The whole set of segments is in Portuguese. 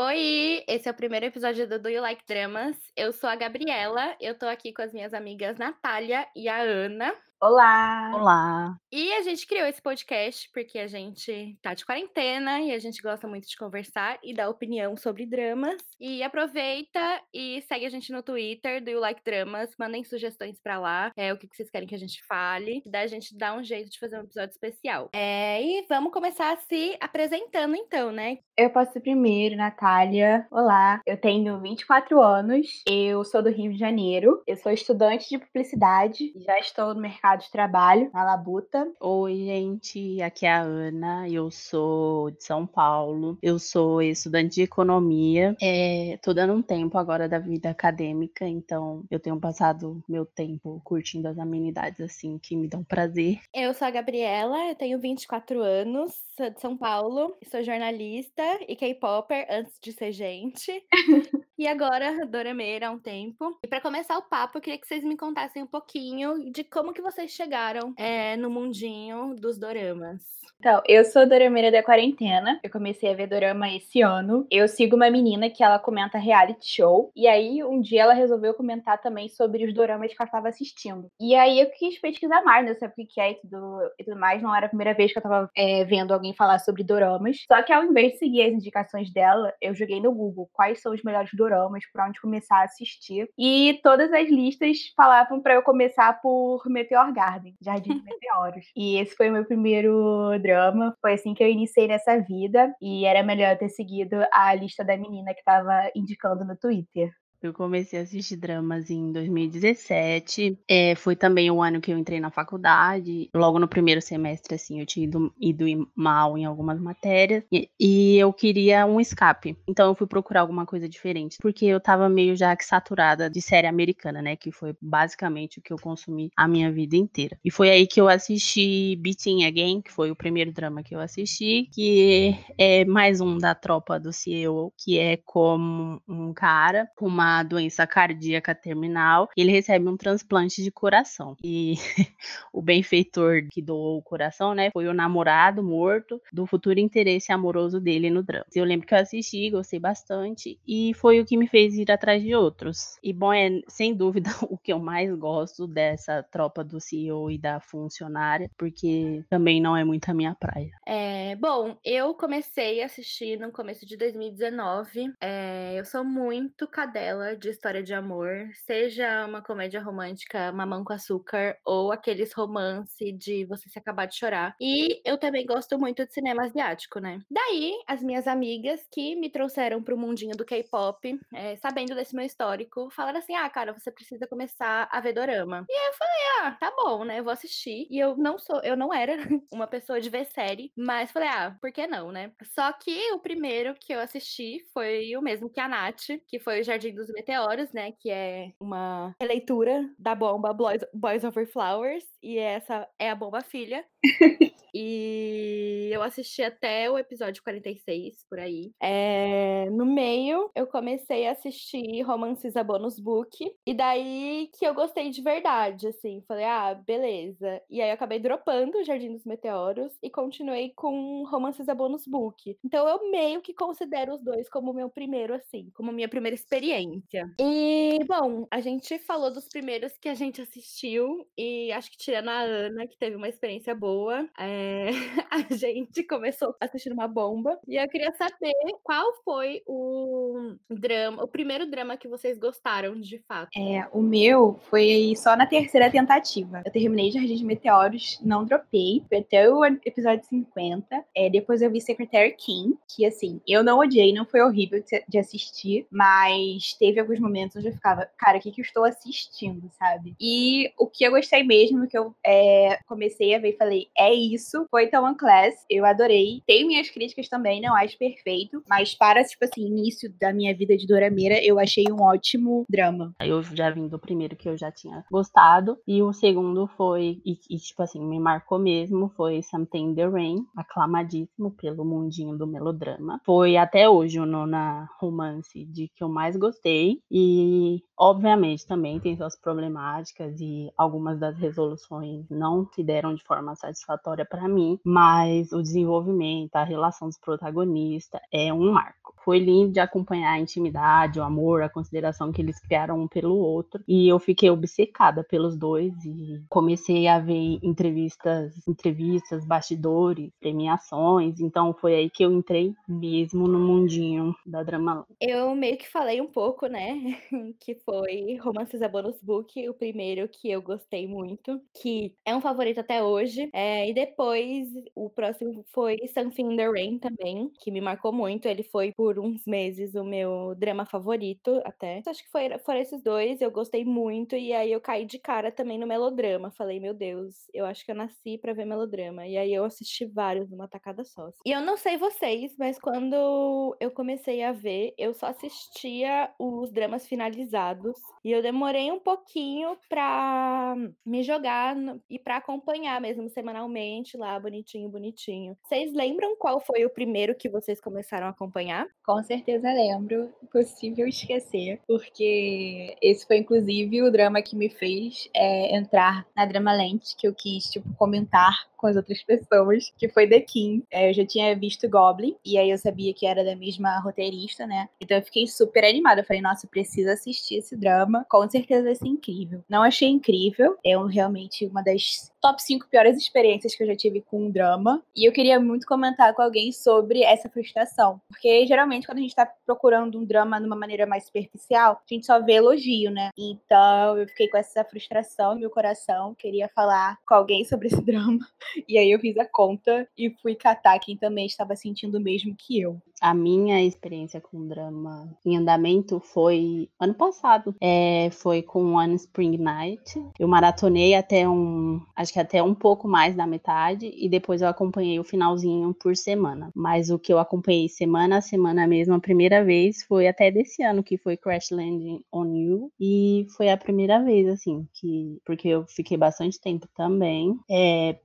Oi, esse é o primeiro episódio do Do You Like Dramas. Eu sou a Gabriela, eu tô aqui com as minhas amigas Natália e a Ana. Olá! Olá! E a gente criou esse podcast porque a gente tá de quarentena e a gente gosta muito de conversar e dar opinião sobre dramas. E aproveita e segue a gente no Twitter do You Like Dramas, mandem sugestões pra lá, é, o que vocês querem que a gente fale, daí a gente dá um jeito de fazer um episódio especial. É, e vamos começar se apresentando então, né? Eu posso ir primeiro, Natália. Olá, eu tenho 24 anos, eu sou do Rio de Janeiro, eu sou estudante de publicidade, já estou no mercado mercado de trabalho, na Labuta. Oi, gente, aqui é a Ana, eu sou de São Paulo, eu sou estudante de economia, é, tô dando um tempo agora da vida acadêmica, então eu tenho passado meu tempo curtindo as amenidades assim que me dão prazer. Eu sou a Gabriela, eu tenho 24 anos, sou de São Paulo, sou jornalista e K-popper antes de ser gente. e agora dorameira há um tempo. E para começar o papo, eu queria que vocês me contassem um pouquinho de como que vocês chegaram é, no mundinho dos doramas. Então, eu sou dorameira da quarentena. Eu comecei a ver dorama esse ano. Eu sigo uma menina que ela comenta reality show. E aí, um dia ela resolveu comentar também sobre os doramas que ela estava assistindo. E aí eu quis pesquisar mais, né? Sabe o que é e tudo, e tudo mais. Não era a primeira vez que eu tava é, vendo alguém falar sobre doramas. Só que ao invés de seguir as indicações dela, eu joguei no Google quais são os melhores doramas, por onde começar a assistir. E todas as listas falavam para eu começar por Meteor Garden, Jardim de Meteoros. e esse foi o meu primeiro drama. Foi assim que eu iniciei nessa vida. E era melhor ter seguido a lista da menina que tava indicando no Twitter. Eu comecei a assistir dramas em 2017. É, foi também o ano que eu entrei na faculdade. Logo no primeiro semestre, assim, eu tinha ido, ido mal em algumas matérias. E, e, eu queria um escape. Então eu fui procurar alguma coisa diferente. Porque eu tava meio já que saturada de série americana, né? Que foi basicamente o que eu consumi a minha vida inteira. E foi aí que eu assisti Beating Again, que foi o primeiro drama que eu assisti. Que é mais um da tropa do CEO, que é como um cara com uma doença cardíaca terminal, ele recebe um transplante de coração. E o benfeitor que doou o coração, né, foi o namorado morto do futuro interesse amoroso dele no drama. Eu lembro que eu assisti, gostei bastante e foi o que me fez ir atrás de outros. E bom, é sem dúvida o que eu mais gosto dessa tropa do CEO e da funcionária, porque também não é muito a minha praia. É, bom, eu comecei a assistir no começo de 2019. É, eu sou muito cadela de história de amor, seja uma comédia romântica, mamão com açúcar, ou aqueles romance de você se acabar de chorar. E eu também gosto muito de cinema asiático, né? Daí, as minhas amigas que me trouxeram pro mundinho do K-pop, é, sabendo desse meu histórico, falaram assim: ah, cara, você precisa começar a ver dorama. E aí eu falei: ah, tá bom, né? Eu vou assistir. E eu não sou, eu não era uma pessoa de ver série, mas falei: ah, por que não, né? Só que o primeiro que eu assisti foi o mesmo que a Nath, que foi o Jardim dos Meteoros, né? Que é uma releitura da bomba Boys, Boys Over Flowers. E essa é a bomba filha. e eu assisti até o episódio 46, por aí. É, no meio, eu comecei a assistir Romances a Bonus Book. E daí que eu gostei de verdade, assim. Falei, ah, beleza. E aí eu acabei dropando o Jardim dos Meteoros e continuei com Romances a Bonus Book. Então eu meio que considero os dois como meu primeiro, assim, como minha primeira experiência. E, bom, a gente falou dos primeiros que a gente assistiu. E acho que tirando a Ana, que teve uma experiência boa. É, a gente começou assistindo uma bomba. E eu queria saber qual foi o drama, o primeiro drama que vocês gostaram de fato. É, o meu foi só na terceira tentativa. Eu terminei Jardim de Meteoros, não dropei. Foi até o episódio 50. É, depois eu vi Secretary King, que assim, eu não odiei, não foi horrível de assistir, mas teve alguns momentos onde eu ficava, cara, o que, que eu estou assistindo, sabe? E o que eu gostei mesmo, que eu é, comecei a ver e falei, é isso, foi Taiwan Class. Eu adorei. Tenho minhas críticas também, não acho perfeito. Mas para, tipo assim, início da minha vida de Dorameira, eu achei um ótimo drama. Eu já vim do primeiro que eu já tinha gostado. E o segundo foi, e, e tipo assim, me marcou mesmo, foi Something the Rain, aclamadíssimo pelo mundinho do melodrama. Foi até hoje o nona romance de que eu mais gostei e obviamente também tem suas problemáticas e algumas das resoluções não se deram de forma satisfatória para mim, mas o desenvolvimento, a relação dos protagonistas é um marco. Foi lindo de acompanhar a intimidade, o amor, a consideração que eles criaram um pelo outro e eu fiquei obcecada pelos dois e comecei a ver entrevistas, entrevistas, bastidores, premiações, então foi aí que eu entrei mesmo no mundinho da drama. Eu meio que falei um pouco, né, que foi Romances a Bonus Book, o primeiro que eu gostei muito, que é um favorito até hoje. É, e depois o próximo foi Something in the Rain também, que me marcou muito. Ele foi por uns meses o meu drama favorito até. Acho que foi, foram esses dois, eu gostei muito. E aí eu caí de cara também no melodrama. Falei, meu Deus, eu acho que eu nasci para ver melodrama. E aí eu assisti vários numa tacada só. E eu não sei vocês, mas quando eu comecei a ver, eu só assistia os dramas finalizados e eu demorei um pouquinho pra me jogar no, e pra acompanhar mesmo semanalmente lá, bonitinho, bonitinho. Vocês lembram qual foi o primeiro que vocês começaram a acompanhar? Com certeza lembro. Impossível esquecer, porque esse foi inclusive o drama que me fez é, entrar na Drama Lente, que eu quis, tipo, comentar com as outras pessoas, que foi The King. É, eu já tinha visto Goblin, e aí eu sabia que era da mesma roteirista, né? Então eu fiquei super animada. Eu falei, nossa, eu preciso assistir esse drama. Com certeza vai ser incrível. Não achei incrível. É realmente uma das top 5 piores experiências que eu já tive com um drama. E eu queria muito comentar com alguém sobre essa frustração. Porque geralmente, quando a gente tá procurando um drama de uma maneira mais superficial, a gente só vê elogio, né? Então eu fiquei com essa frustração no meu coração. Queria falar com alguém sobre esse drama. E aí eu fiz a conta e fui catar quem também estava sentindo o mesmo que eu. A minha experiência com drama em andamento foi ano passado. É, foi com One Spring Night. Eu maratonei até um. Acho que até um pouco mais da metade. E depois eu acompanhei o finalzinho por semana. Mas o que eu acompanhei semana a semana mesmo, a primeira vez, foi até desse ano, que foi Crash Landing on You. E foi a primeira vez, assim, que. Porque eu fiquei bastante tempo também é,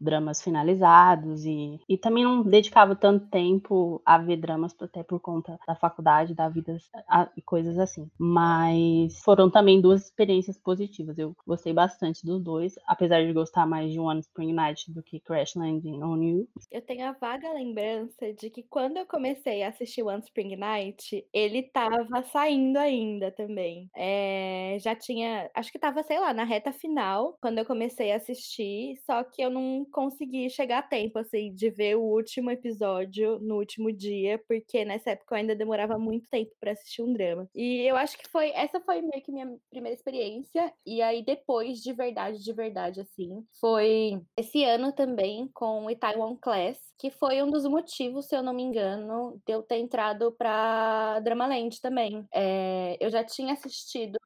dramas finalizados e, e também não dedicava tanto tempo a ver dramas, até por conta da faculdade, da vida e coisas assim. Mas foram também duas experiências positivas. Eu gostei bastante dos dois, apesar de gostar mais de One Spring Night do que Crash Landing on You. Eu tenho a vaga lembrança de que quando eu comecei a assistir One Spring Night, ele tava saindo ainda também. É, já tinha, acho que tava, sei lá, na reta final, quando eu comecei a assistir, só que eu não consegui chegar a tempo, assim, de ver o último episódio no último dia, porque nessa época eu ainda demorava muito tempo para assistir um drama. E eu acho que foi, essa foi meio que minha primeira experiência, e aí depois, de verdade, de verdade, assim, foi esse ano também com o Taiwan Class, que foi um dos motivos, se eu não me engano, de eu ter entrado pra Dramaland também. É, eu já tinha assistido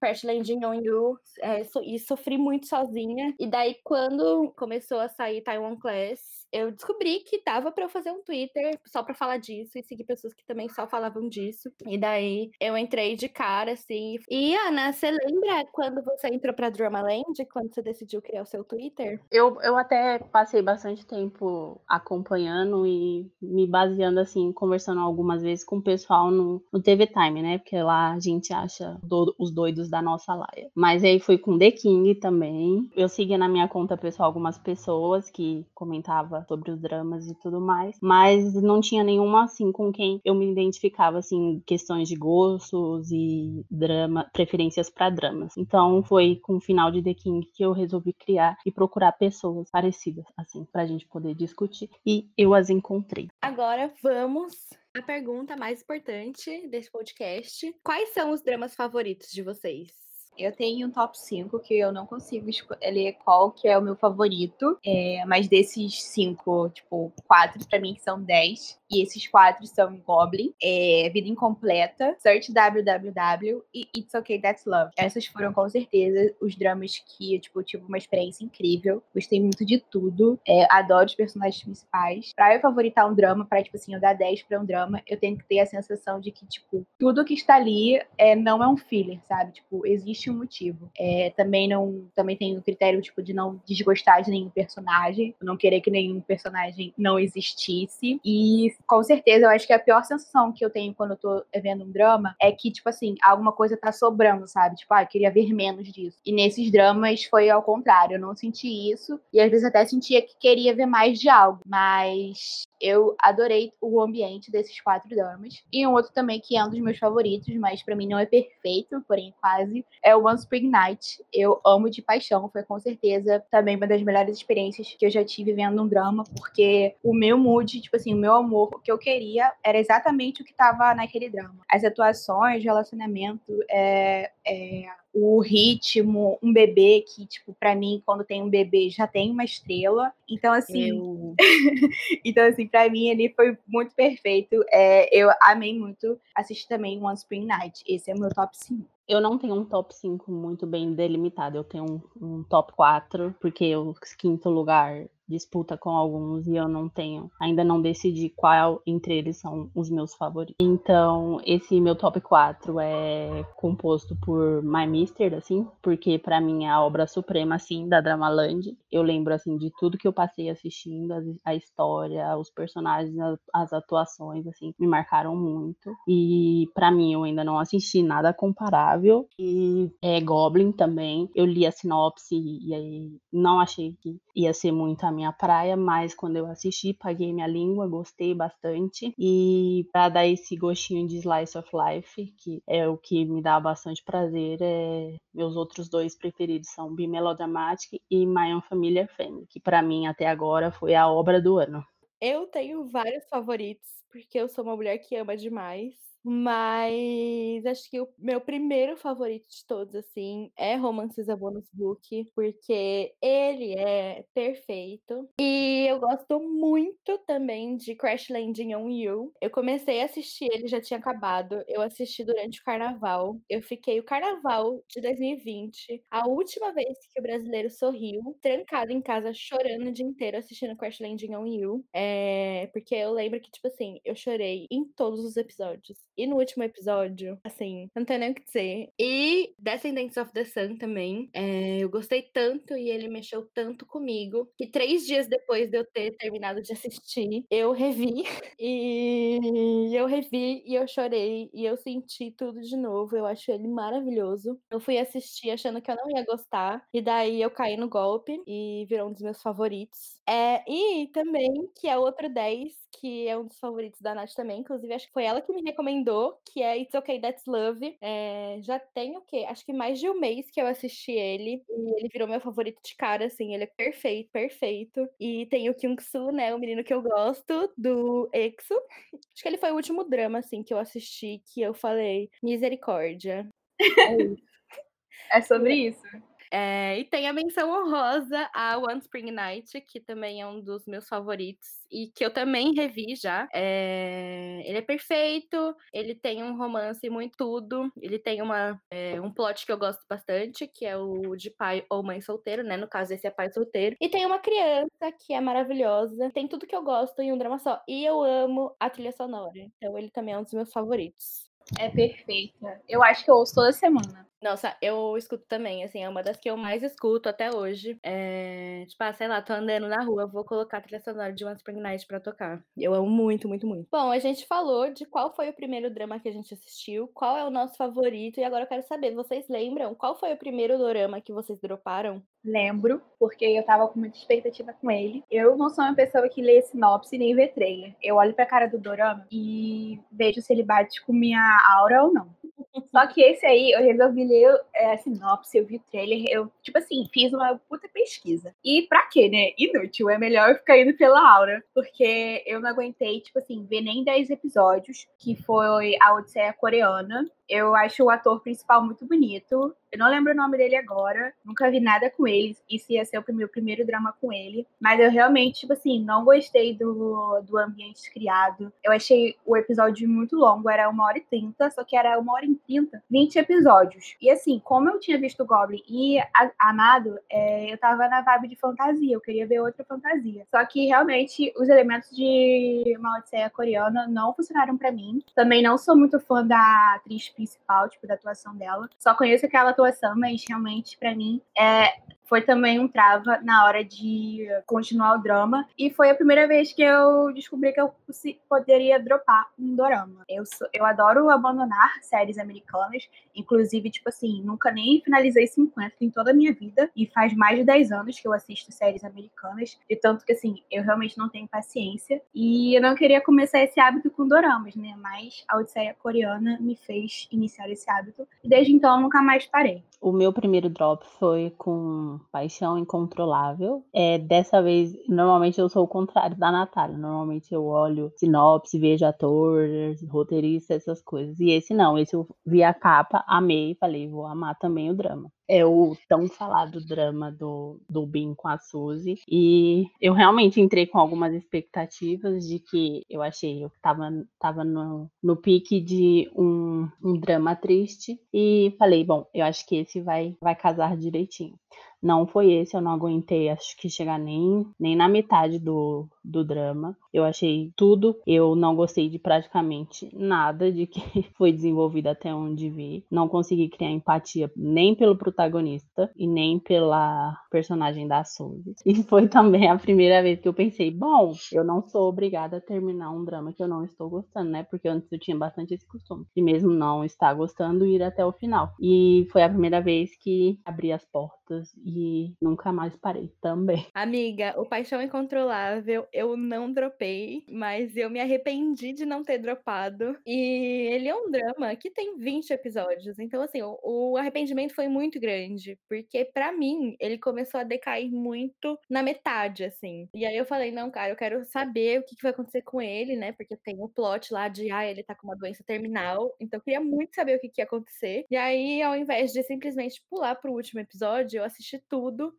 Crash Landing on You é, e sofri muito sozinha, e daí quando começou a sair Taiwan Class, eu descobri que dava para eu fazer um Twitter só para falar disso e seguir pessoas que também só falavam disso. E daí eu entrei de cara, assim. E Ana, você lembra quando você entrou pra Dramaland? Quando você decidiu criar o seu Twitter? Eu, eu até passei bastante tempo acompanhando e me baseando, assim, conversando algumas vezes com o pessoal no, no TV Time, né? Porque lá a gente acha do, os doidos da nossa laia. Mas aí fui com The King também. Eu seguia na minha conta pessoal algumas pessoas que comentavam falava sobre os dramas e tudo mais, mas não tinha nenhuma assim com quem eu me identificava assim, questões de gostos e drama, preferências para dramas. Então foi com o final de The King que eu resolvi criar e procurar pessoas parecidas assim pra gente poder discutir e eu as encontrei. Agora vamos à pergunta mais importante desse podcast. Quais são os dramas favoritos de vocês? Eu tenho um top 5 que eu não consigo escolher qual que é o meu favorito. É, mas desses cinco, tipo, quatro pra mim que são 10. E esses quatro são Goblin, é, Vida Incompleta, Search WWW e It's Okay That's Love. Essas foram com certeza os dramas que eu tipo, tive uma experiência incrível. Gostei muito de tudo. É, adoro os personagens principais. Pra eu favoritar um drama, pra, tipo assim, eu dar 10 pra um drama, eu tenho que ter a sensação de que, tipo, tudo que está ali é, não é um filler, sabe? Tipo, existe existe um motivo. É, também não também tem o critério tipo de não desgostar de nenhum personagem, não querer que nenhum personagem não existisse. E com certeza eu acho que a pior sensação que eu tenho quando eu tô vendo um drama é que, tipo assim, alguma coisa tá sobrando, sabe? Tipo, ah, eu queria ver menos disso. E nesses dramas foi ao contrário, eu não senti isso. E às vezes até sentia que queria ver mais de algo. Mas eu adorei o ambiente desses quatro dramas. E um outro também que é um dos meus favoritos, mas para mim não é perfeito, porém quase, é o One Spring Night. Eu amo de paixão, foi com certeza também uma das melhores experiências que eu já tive vendo um drama, porque o meu mood, tipo assim, o meu amor, o que eu queria era exatamente o que tava naquele drama. As atuações, relacionamento, é, é o ritmo, um bebê que, tipo, para mim, quando tem um bebê, já tem uma estrela. Então, assim. Eu... então, assim, para mim ele foi muito perfeito. É, eu amei muito. Assisti também One Spring Night. Esse é o meu top 5. Eu não tenho um top 5 muito bem delimitado. Eu tenho um, um top 4, porque o quinto lugar disputa com alguns e eu não tenho, ainda não decidi qual entre eles são os meus favoritos. Então, esse meu top 4 é composto por My Mister, assim, porque para mim é a obra suprema, assim, da Dramaland. Eu lembro, assim, de tudo que eu passei assistindo, a, história, os personagens, as atuações, assim, me marcaram muito. E para mim, eu ainda não assisti nada comparável. E é Goblin também. Eu li a sinopse e aí não achei que ia ser muito a minha praia, mas quando eu assisti, paguei minha língua, gostei bastante. E para dar esse gostinho de slice of life, que é o que me dá bastante prazer, é... meus outros dois preferidos são Be Melodramatic e My Own Familiar Family, que para mim até agora foi a obra do ano. Eu tenho vários favoritos, porque eu sou uma mulher que ama demais. Mas acho que o meu primeiro favorito de todos, assim, é Romances a Bonus Book, porque ele é perfeito. E eu gosto muito também de Crash Landing on You. Eu comecei a assistir, ele já tinha acabado. Eu assisti durante o carnaval. Eu fiquei o carnaval de 2020, a última vez que o brasileiro sorriu, trancado em casa, chorando o dia inteiro assistindo Crash Landing on You. É, porque eu lembro que, tipo assim, eu chorei em todos os episódios. E no último episódio, assim, não tem nem o que dizer. E Descendants of the Sun também. É, eu gostei tanto e ele mexeu tanto comigo que três dias depois de eu ter terminado de assistir, eu revi. E eu revi e eu chorei e eu senti tudo de novo. Eu acho ele maravilhoso. Eu fui assistir achando que eu não ia gostar. E daí eu caí no golpe e virou um dos meus favoritos. É, e também, que é outro 10, que é um dos favoritos da Nath também. Inclusive, acho que foi ela que me recomendou, que é It's Okay That's Love. É, já tem o quê? Acho que mais de um mês que eu assisti ele. E ele virou meu favorito de cara, assim. Ele é perfeito, perfeito. E tem o Kyung-soo, né? O menino que eu gosto, do EXO. Acho que ele foi o último drama, assim, que eu assisti, que eu falei, misericórdia. É, é sobre isso. É, e tem a menção honrosa a One Spring Night, que também é um dos meus favoritos e que eu também revi já. É, ele é perfeito, ele tem um romance muito tudo, ele tem uma, é, um plot que eu gosto bastante, que é o de pai ou mãe solteiro, né? No caso, esse é pai solteiro. E tem uma criança que é maravilhosa, tem tudo que eu gosto em um drama só. E eu amo a trilha sonora, então ele também é um dos meus favoritos. É perfeita. Eu acho que eu ouço toda semana. Nossa, eu escuto também, assim, é uma das que eu mais escuto até hoje. É, tipo, ah, sei lá, tô andando na rua, vou colocar a trilha sonora de One Spring Night pra tocar. Eu amo muito, muito, muito. Bom, a gente falou de qual foi o primeiro drama que a gente assistiu, qual é o nosso favorito, e agora eu quero saber, vocês lembram qual foi o primeiro dorama que vocês droparam? Lembro, porque eu tava com muita expectativa com ele. Eu não sou uma pessoa que lê sinopse nem vê trailer. Eu olho pra cara do dorama e vejo se ele bate com minha aura ou não. Só que esse aí, eu resolvi ler é, a sinopse, eu vi o trailer, eu, tipo assim, fiz uma puta pesquisa. E pra quê, né? Inútil, é melhor ficar indo pela aura, porque eu não aguentei, tipo assim, ver nem 10 episódios, que foi a Odisseia Coreana. Eu acho o ator principal muito bonito. Eu não lembro o nome dele agora. Nunca vi nada com ele. Isso ia ser o meu primeiro drama com ele. Mas eu realmente, tipo assim, não gostei do, do ambiente criado. Eu achei o episódio muito longo. Era uma hora e trinta. Só que era uma hora e trinta 30, 20 episódios. E assim, como eu tinha visto Goblin e a, Amado, é, eu tava na vibe de fantasia, eu queria ver outra fantasia. Só que realmente os elementos de uma Odisseia coreana não funcionaram para mim. Também não sou muito fã da atriz principal, tipo, da atuação dela. Só conheço aquela atuação, mas realmente para mim é foi também um trava na hora de continuar o drama. E foi a primeira vez que eu descobri que eu poderia dropar um dorama. Eu, sou, eu adoro abandonar séries americanas. Inclusive, tipo assim, nunca nem finalizei 50 em toda a minha vida. E faz mais de 10 anos que eu assisto séries americanas. De tanto que, assim, eu realmente não tenho paciência. E eu não queria começar esse hábito com doramas, né? Mas a Odisseia coreana me fez iniciar esse hábito. E desde então eu nunca mais parei. O meu primeiro drop foi com Paixão Incontrolável. É, dessa vez, normalmente eu sou o contrário da Natália. Normalmente eu olho sinopse, vejo atores, roteirista, essas coisas. E esse não, esse eu vi a capa, amei falei, vou amar também o drama é o tão falado drama do, do Bin com a Suzy. E eu realmente entrei com algumas expectativas de que eu achei, eu tava, tava no, no pique de um, um drama triste. E falei, bom, eu acho que esse vai, vai casar direitinho. Não foi esse, eu não aguentei, acho que chegar nem, nem na metade do, do drama. Eu achei tudo, eu não gostei de praticamente nada de que foi desenvolvido até onde vi. Não consegui criar empatia nem pelo protagonista e nem pela personagem da Suzy. E foi também a primeira vez que eu pensei, bom, eu não sou obrigada a terminar um drama que eu não estou gostando, né? Porque antes eu tinha bastante esse costume. E mesmo não estar gostando, ir até o final. E foi a primeira vez que abri as portas e nunca mais parei também. Amiga, o Paixão Incontrolável eu não dropei, mas eu me arrependi de não ter dropado. E ele é um drama que tem 20 episódios, então assim, o, o arrependimento foi muito grande, porque para mim ele começou a decair muito na metade, assim. E aí eu falei, não, cara, eu quero saber o que, que vai acontecer com ele, né? Porque tem o plot lá de, ah, ele tá com uma doença terminal, então eu queria muito saber o que, que ia acontecer. E aí, ao invés de simplesmente pular pro último episódio, eu assisti tudo,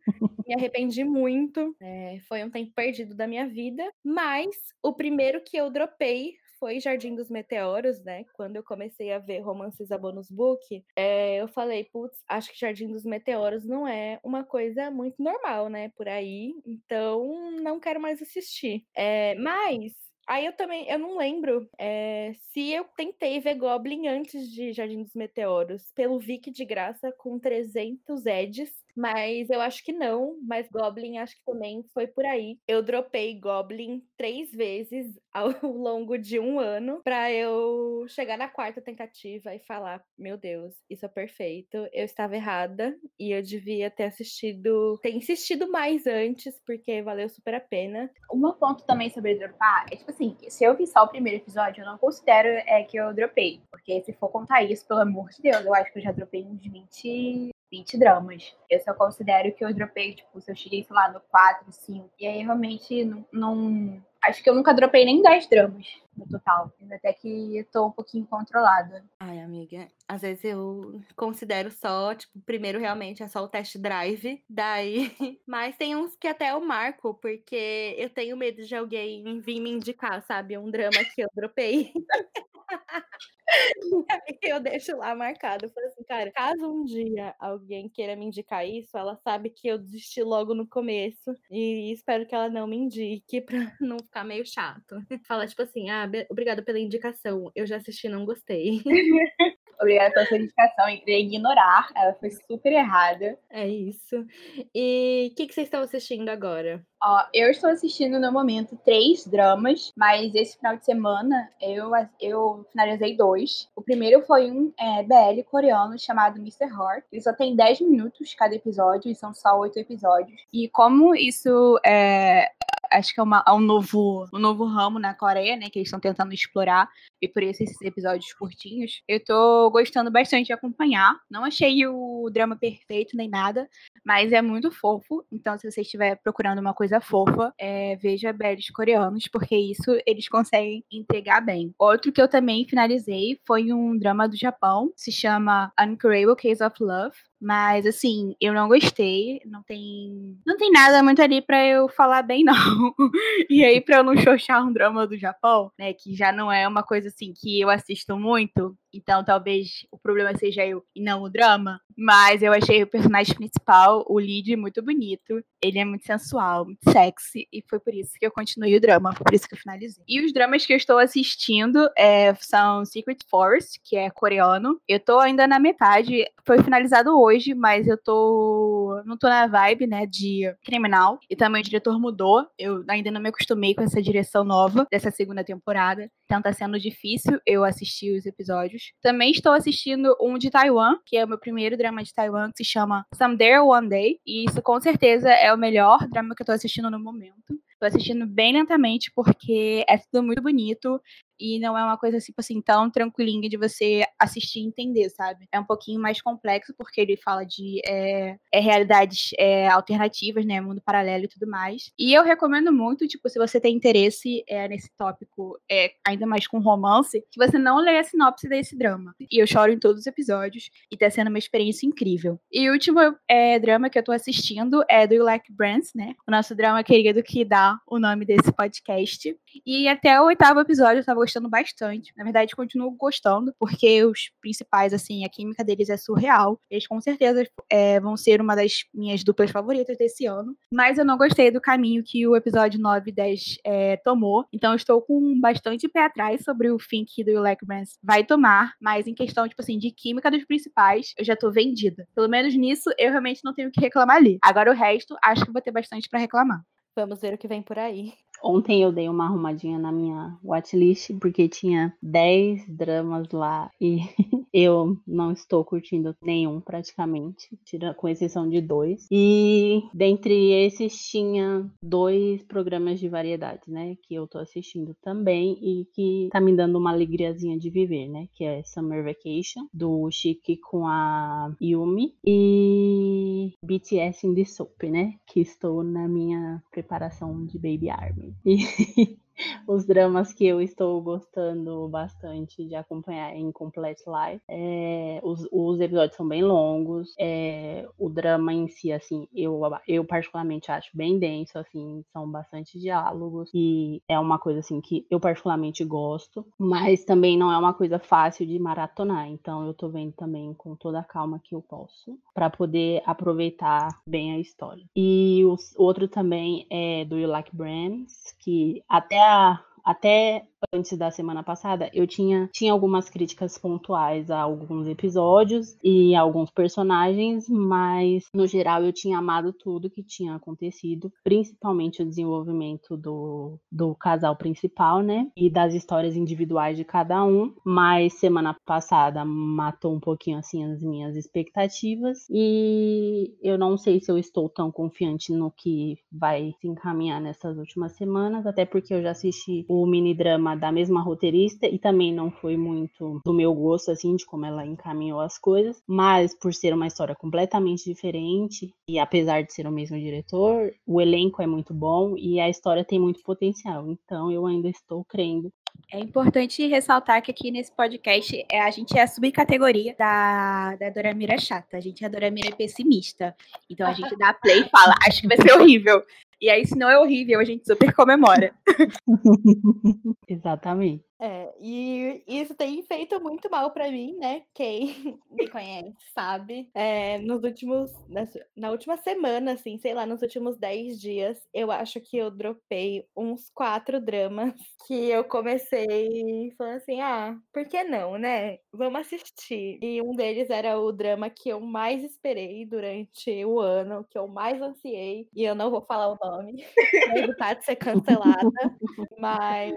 me arrependi muito. É, foi um tempo perdido da minha vida. Mas o primeiro que eu dropei foi Jardim dos Meteoros, né? Quando eu comecei a ver romances a bonus book, é, eu falei, putz, acho que Jardim dos Meteoros não é uma coisa muito normal, né? Por aí. Então, não quero mais assistir. É, mas Aí eu também, eu não lembro é, se eu tentei ver Goblin antes de Jardim dos Meteoros, pelo Vic de graça com 300 Eds, mas eu acho que não. Mas Goblin acho que também foi por aí. Eu dropei Goblin três vezes ao longo de um ano para eu chegar na quarta tentativa e falar: Meu Deus, isso é perfeito. Eu estava errada e eu devia ter assistido, ter insistido mais antes, porque valeu super a pena. O meu ponto também sobre dropar é tipo assim: se eu vi só o primeiro episódio, eu não considero é, que eu dropei. Porque se for contar isso, pelo amor de Deus, eu acho que eu já dropei uns 20 20 dramas. Eu só considero que eu dropei, tipo, se eu cheguei, sei lá, no 4, 5. E aí realmente não. não acho que eu nunca dropei nem 10 dramas no total. Até que tô um pouquinho controlada. Ai, amiga, às vezes eu considero só, tipo, primeiro realmente é só o test drive, daí. Mas tem uns que até eu marco, porque eu tenho medo de alguém vir me indicar, sabe? Um drama que eu dropei. eu deixo lá marcado. Eu falei assim, cara, caso um dia alguém queira me indicar isso, ela sabe que eu desisti logo no começo. E espero que ela não me indique pra não ficar meio chato. Fala, tipo assim, ah, obrigada pela indicação. Eu já assisti e não gostei. Obrigada pela sua indicação. Entrei ignorar. Ela foi super errada. É isso. E o que, que vocês estão assistindo agora? Ó, eu estou assistindo no momento três dramas, mas esse final de semana eu, eu finalizei dois. O primeiro foi um é, BL coreano chamado Mr. Heart. Ele só tem 10 minutos cada episódio e são só oito episódios. E como isso é, acho que é, uma, é, um, novo, um novo ramo na Coreia, né? Que eles estão tentando explorar. E por isso esses episódios curtinhos. Eu tô gostando bastante de acompanhar. Não achei o drama perfeito nem nada, mas é muito fofo. Então, se você estiver procurando uma coisa fofa, é, veja Beres coreanos, porque isso eles conseguem entregar bem. Outro que eu também finalizei foi um drama do Japão, se chama Uncurable Case of Love. Mas, assim, eu não gostei. Não tem. Não tem nada muito ali pra eu falar bem, não. e aí, pra eu não xoxar um drama do Japão, né? Que já não é uma coisa assim que eu assisto muito. Então, talvez o problema seja eu e não o drama. Mas eu achei o personagem principal, o lead, muito bonito. Ele é muito sensual, muito sexy. E foi por isso que eu continuei o drama. Foi por isso que eu finalizei. E os dramas que eu estou assistindo é, são Secret Force, que é coreano. Eu tô ainda na metade. Foi finalizado hoje, mas eu tô. Não tô na vibe, né, de criminal. E também o diretor mudou. Eu ainda não me acostumei com essa direção nova dessa segunda temporada. Então tá sendo difícil eu assistir os episódios. Também estou assistindo um de Taiwan, que é o meu primeiro drama de Taiwan, que se chama Someday One Day. E isso com certeza é o melhor drama que eu tô assistindo no momento. Tô assistindo bem lentamente porque é tudo muito bonito e não é uma coisa tipo assim tão tranquilinha de você assistir e entender, sabe? É um pouquinho mais complexo porque ele fala de é, é realidades é, alternativas, né, mundo paralelo e tudo mais. E eu recomendo muito, tipo, se você tem interesse é, nesse tópico, é, ainda mais com romance, que você não leia a sinopse desse drama. E eu choro em todos os episódios e tá sendo uma experiência incrível. E o último é, drama que eu tô assistindo é do You Like Brands, né? O nosso drama querido que dá o nome desse podcast. E até o oitavo episódio eu tava gostando bastante. Na verdade, continuo gostando, porque os principais, assim, a química deles é surreal. Eles com certeza é, vão ser uma das minhas duplas favoritas desse ano. Mas eu não gostei do caminho que o episódio 9 e 10 é, tomou. Então, estou com bastante pé atrás sobre o fim que do Like Brands vai tomar. Mas em questão, tipo assim, de química dos principais, eu já tô vendida. Pelo menos nisso, eu realmente não tenho o que reclamar ali. Agora o resto, acho que vou ter bastante para reclamar. Vamos ver o que vem por aí. Ontem eu dei uma arrumadinha na minha watchlist, porque tinha 10 dramas lá e eu não estou curtindo nenhum praticamente, com exceção de dois. E dentre esses tinha dois programas de variedade, né? Que eu tô assistindo também e que tá me dando uma alegriazinha de viver, né? Que é Summer Vacation, do Chique com a Yumi, e BTS in the Soap, né? Que estou na minha preparação de Baby Army. E os dramas que eu estou gostando bastante de acompanhar em Complete Life. É, os, os, episódios são bem longos. É, o drama em si, assim, eu, eu particularmente acho bem denso, assim, são bastante diálogos. E é uma coisa, assim, que eu particularmente gosto. Mas também não é uma coisa fácil de maratonar. Então eu tô vendo também com toda a calma que eu posso. para poder aproveitar bem a história. E o outro também é do You Like Brands, que até Yeah. Até antes da semana passada, eu tinha, tinha algumas críticas pontuais a alguns episódios e a alguns personagens, mas no geral eu tinha amado tudo que tinha acontecido, principalmente o desenvolvimento do, do casal principal, né? E das histórias individuais de cada um. Mas semana passada matou um pouquinho assim as minhas expectativas e eu não sei se eu estou tão confiante no que vai se encaminhar nessas últimas semanas, até porque eu já assisti o mini drama da mesma roteirista e também não foi muito do meu gosto, assim, de como ela encaminhou as coisas. Mas por ser uma história completamente diferente e apesar de ser o mesmo diretor, o elenco é muito bom e a história tem muito potencial. Então eu ainda estou crendo é importante ressaltar que aqui nesse podcast é, a gente é a subcategoria da, da Doramira chata. A gente é a pessimista. Então a gente dá play e fala, acho que vai ser horrível. E aí, se não é horrível, a gente super comemora. Exatamente. É, e isso tem feito muito mal para mim, né? Quem me conhece sabe. É, nos últimos. Na última semana, assim, sei lá, nos últimos 10 dias, eu acho que eu dropei uns quatro dramas que eu comecei falando assim: ah, por que não, né? Vamos assistir. E um deles era o drama que eu mais esperei durante o ano, que eu mais ansiei, e eu não vou falar o nome, pra evitar de ser cancelada, mas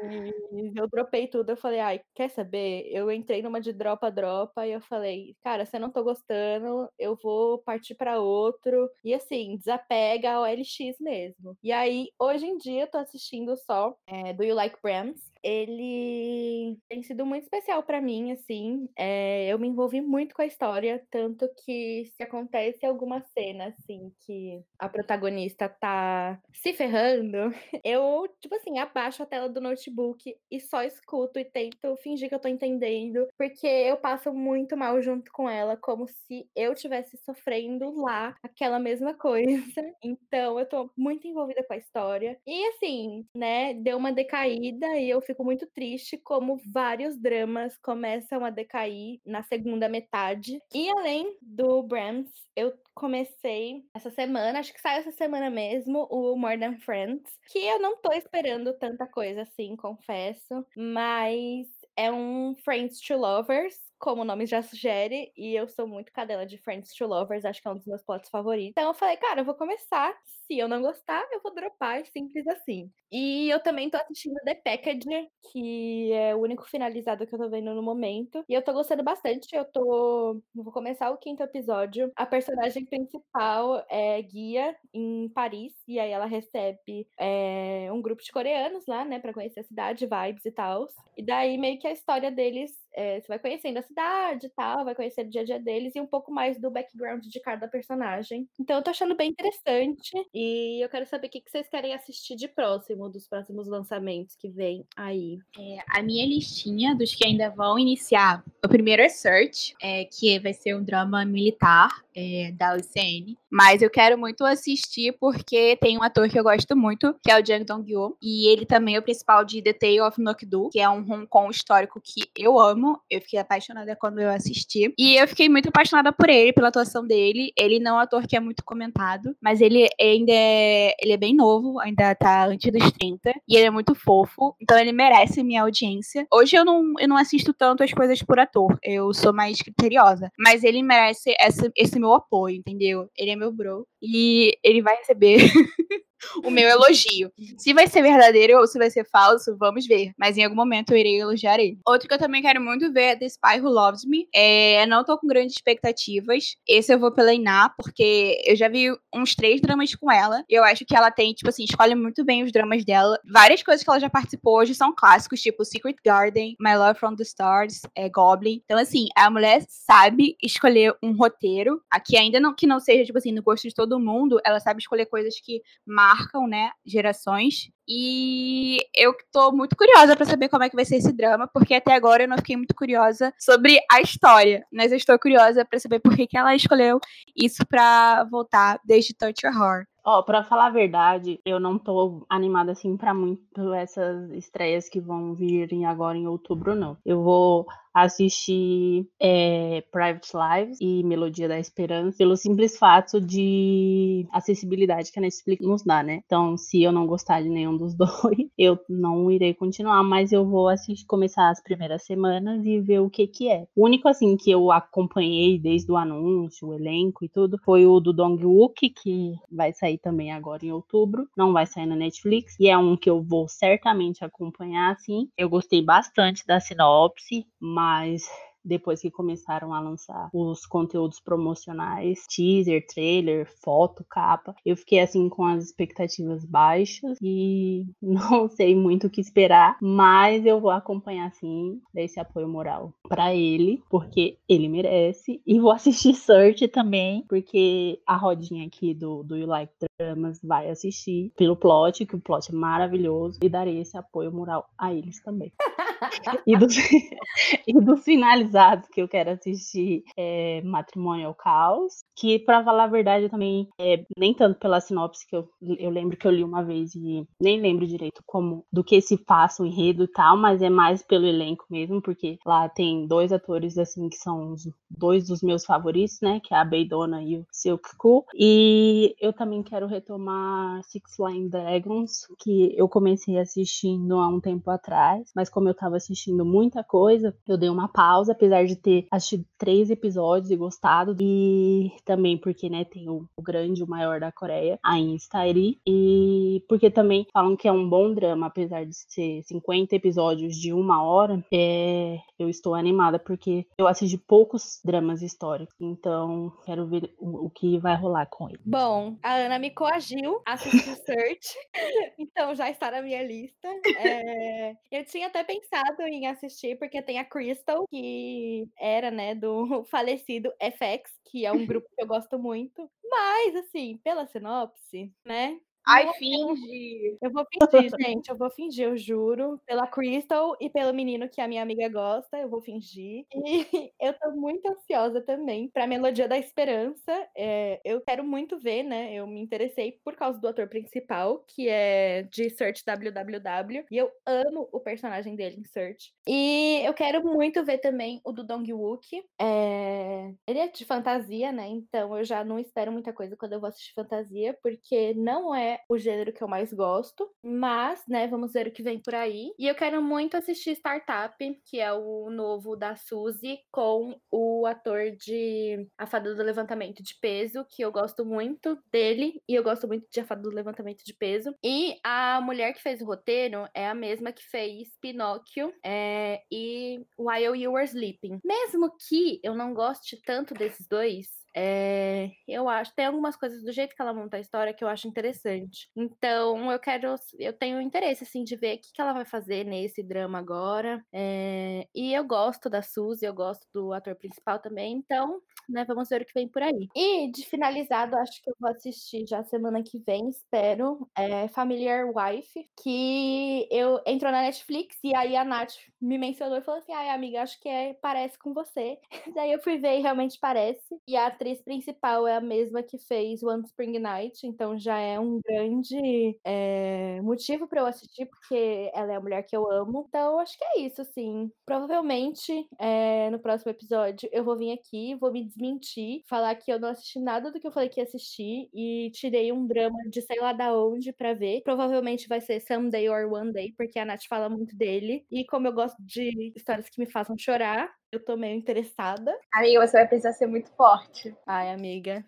eu dropei tudo, eu falei, ai, quer saber? Eu entrei numa de dropa-dropa e eu falei, cara, se eu não tô gostando, eu vou partir para outro. E assim, desapega ao LX mesmo. E aí, hoje em dia, eu tô assistindo só é, Do You Like Brands? Ele tem sido muito especial para mim, assim. É, eu me envolvi muito com a história, tanto que se acontece alguma cena, assim, que a protagonista tá se ferrando, eu, tipo assim, abaixo a tela do notebook e só escuto e tento fingir que eu tô entendendo, porque eu passo muito mal junto com ela, como se eu tivesse sofrendo lá aquela mesma coisa. Então, eu tô muito envolvida com a história. E assim, né, deu uma decaída e eu fico muito triste como vários dramas começam a decair na segunda metade. E além do Brams, eu comecei essa semana, acho que sai essa semana mesmo, o More Than Friends, que eu não tô esperando tanta coisa assim, confesso, mas é um Friends to Lovers, como o nome já sugere, e eu sou muito cadela de Friends to Lovers, acho que é um dos meus plots favoritos. Então eu falei, cara, eu vou começar. Se eu não gostar, eu vou dropar, simples assim. E eu também tô assistindo The Package, que é o único finalizado que eu tô vendo no momento. E eu tô gostando bastante. Eu tô. Vou começar o quinto episódio. A personagem principal é guia em Paris, e aí ela recebe é, um grupo de coreanos lá, né, pra conhecer a cidade, vibes e tal. E daí meio que a história deles é, você vai conhecendo a cidade e tal, vai conhecendo o dia a dia deles e um pouco mais do background de cada personagem. Então eu tô achando bem interessante e eu quero saber o que vocês querem assistir de próximo, dos próximos lançamentos que vem aí. É, a minha listinha dos que ainda vão iniciar, o primeiro é Search, é, que vai ser um drama militar é, da UCN. Mas eu quero muito assistir porque tem um ator que eu gosto muito, que é o Jang Dong-gyo. E ele também é o principal de The Tale of Nokdu, que é um Hong Kong histórico que eu amo. Eu fiquei apaixonada quando eu assisti. E eu fiquei muito apaixonada por ele, pela atuação dele. Ele não é um ator que é muito comentado, mas ele ainda é, ele é bem novo, ainda tá antes dos 30. E ele é muito fofo, então ele merece minha audiência. Hoje eu não, eu não assisto tanto as coisas por ator, eu sou mais criteriosa. Mas ele merece essa, esse meu apoio, entendeu? Ele é meu bro e ele vai receber o meu elogio. Se vai ser verdadeiro ou se vai ser falso, vamos ver. Mas em algum momento eu irei elogiar ele. Outro que eu também quero muito ver é The Spy Who Loves Me. É, não tô com grandes expectativas. Esse eu vou pela Iná, porque eu já vi uns três dramas com ela. E eu acho que ela tem, tipo assim, escolhe muito bem os dramas dela. Várias coisas que ela já participou hoje são clássicos, tipo Secret Garden, My Love from the Stars, é, Goblin. Então, assim, a mulher sabe escolher um roteiro. Aqui ainda não que não seja, tipo assim, no gosto de todo mundo, ela sabe escolher coisas que marcam, né, gerações. E eu tô muito curiosa para saber como é que vai ser esse drama, porque até agora eu não fiquei muito curiosa sobre a história, mas eu estou curiosa para saber por que, que ela escolheu isso para voltar desde Touch Your Heart. Ó, oh, pra falar a verdade, eu não tô animada assim para muito essas estreias que vão vir agora em outubro, não. Eu vou assistir é, Private Lives e Melodia da Esperança pelo simples fato de acessibilidade que a Netflix nos dá, né? Então, se eu não gostar de nenhum dos dois, eu não irei continuar, mas eu vou assistir, começar as primeiras semanas e ver o que que é. O único, assim, que eu acompanhei desde o anúncio, o elenco e tudo, foi o do Dong Wook, que vai sair também agora em outubro, não vai sair na Netflix, e é um que eu vou certamente acompanhar, assim. Eu gostei bastante da sinopse, mas mas depois que começaram a lançar os conteúdos promocionais, teaser, trailer, foto, capa, eu fiquei assim com as expectativas baixas e não sei muito o que esperar, mas eu vou acompanhar sim desse apoio moral para ele, porque ele merece, e vou assistir Search também, porque a rodinha aqui do, do You Like Dramas vai assistir pelo plot, que o plot é maravilhoso, e darei esse apoio moral a eles também. e, dos, e dos finalizados que eu quero assistir é Matrimonial Caos, que para falar a verdade eu também, é, nem tanto pela sinopse que eu, eu lembro que eu li uma vez e nem lembro direito como do que se passa o enredo e tal, mas é mais pelo elenco mesmo, porque lá tem dois atores assim que são os, dois dos meus favoritos, né, que é a Beidona e o Silk Ku, e eu também quero retomar Six Flying Dragons, que eu comecei assistindo há um tempo atrás, mas como eu tava assistindo muita coisa, eu dei uma pausa, apesar de ter assistido três episódios e gostado. E também porque, né, tem o, o grande, o maior da Coreia, a Instari. E porque também falam que é um bom drama, apesar de ser 50 episódios de uma hora. É, eu estou animada porque eu assisti poucos dramas históricos. Então, quero ver o, o que vai rolar com ele. Bom, a Ana me coagiu a assistir Search. então já está na minha lista. É, eu tinha até pensado em assistir, porque tem a Crystal, que era, né, do falecido FX, que é um grupo que eu gosto muito. Mas, assim, pela sinopse, né? Ai, finge. Eu vou fingir, gente. Eu vou fingir, eu juro. Pela Crystal e pelo menino que a minha amiga gosta, eu vou fingir. E eu tô muito ansiosa também pra Melodia da Esperança. É, eu quero muito ver, né? Eu me interessei por causa do ator principal, que é de Search WWW. E eu amo o personagem dele em Search. E eu quero muito ver também o do Dong Wook. É... Ele é de fantasia, né? Então eu já não espero muita coisa quando eu vou assistir fantasia, porque não é o gênero que eu mais gosto. Mas, né, vamos ver o que vem por aí. E eu quero muito assistir Startup, que é o novo da Suzy, com o ator de A Fada do Levantamento de Peso, que eu gosto muito dele. E eu gosto muito de A Fada do Levantamento de Peso. E a mulher que fez o roteiro é a mesma que fez Pinóquio é, e While You Were Sleeping. Mesmo que eu não goste tanto desses dois, é, eu acho, tem algumas coisas do jeito que ela monta a história que eu acho interessante. Então, eu quero, eu tenho interesse, assim, de ver o que, que ela vai fazer nesse drama agora. É, e eu gosto da Suzy, eu gosto do ator principal também, então, né, vamos ver o que vem por aí. E, de finalizado, acho que eu vou assistir já semana que vem, espero, é, Familiar Wife, que eu entrou na Netflix e aí a Nath me mencionou e falou assim, ai, amiga, acho que é, parece com você. Daí eu fui ver e realmente parece. E a atriz principal é a mesma que fez One Spring Night, então já é um grande é, motivo para eu assistir, porque ela é a mulher que eu amo. Então, acho que é isso, assim. Provavelmente, é, no próximo episódio, eu vou vir aqui, vou me desmentir, falar que eu não assisti nada do que eu falei que ia assistir e tirei um drama de sei lá da onde para ver. Provavelmente vai ser Someday or One Day, porque a Nath fala muito dele. E como eu gosto de histórias que me façam chorar, eu tô meio interessada. Amiga, você vai precisar ser muito forte. Ai, amiga.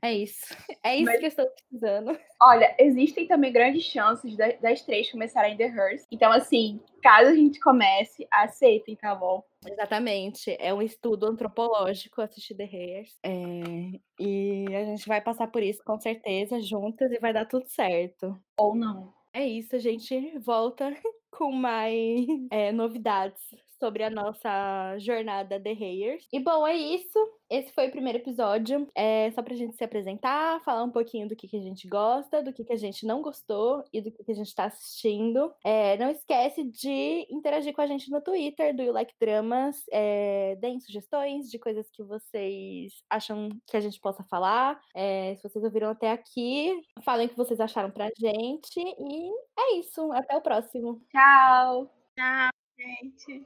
É isso. É isso Mas, que eu estou precisando. Olha, existem também grandes chances das, três começarem The Hearst. Então, assim, caso a gente comece, aceitem, tá bom? Exatamente. É um estudo antropológico assistir The Hearst. É... E a gente vai passar por isso com certeza, juntas, e vai dar tudo certo. Ou não. É isso, a gente volta com mais é, novidades sobre a nossa jornada The Hayers. E bom, é isso. Esse foi o primeiro episódio. É só pra gente se apresentar, falar um pouquinho do que, que a gente gosta, do que, que a gente não gostou e do que, que a gente tá assistindo. É, não esquece de interagir com a gente no Twitter do You Like Dramas. É, deem sugestões de coisas que vocês acham que a gente possa falar. É, se vocês ouviram até aqui, falem o que vocês acharam pra gente. E é isso. Até o próximo. Tchau. Tchau, gente.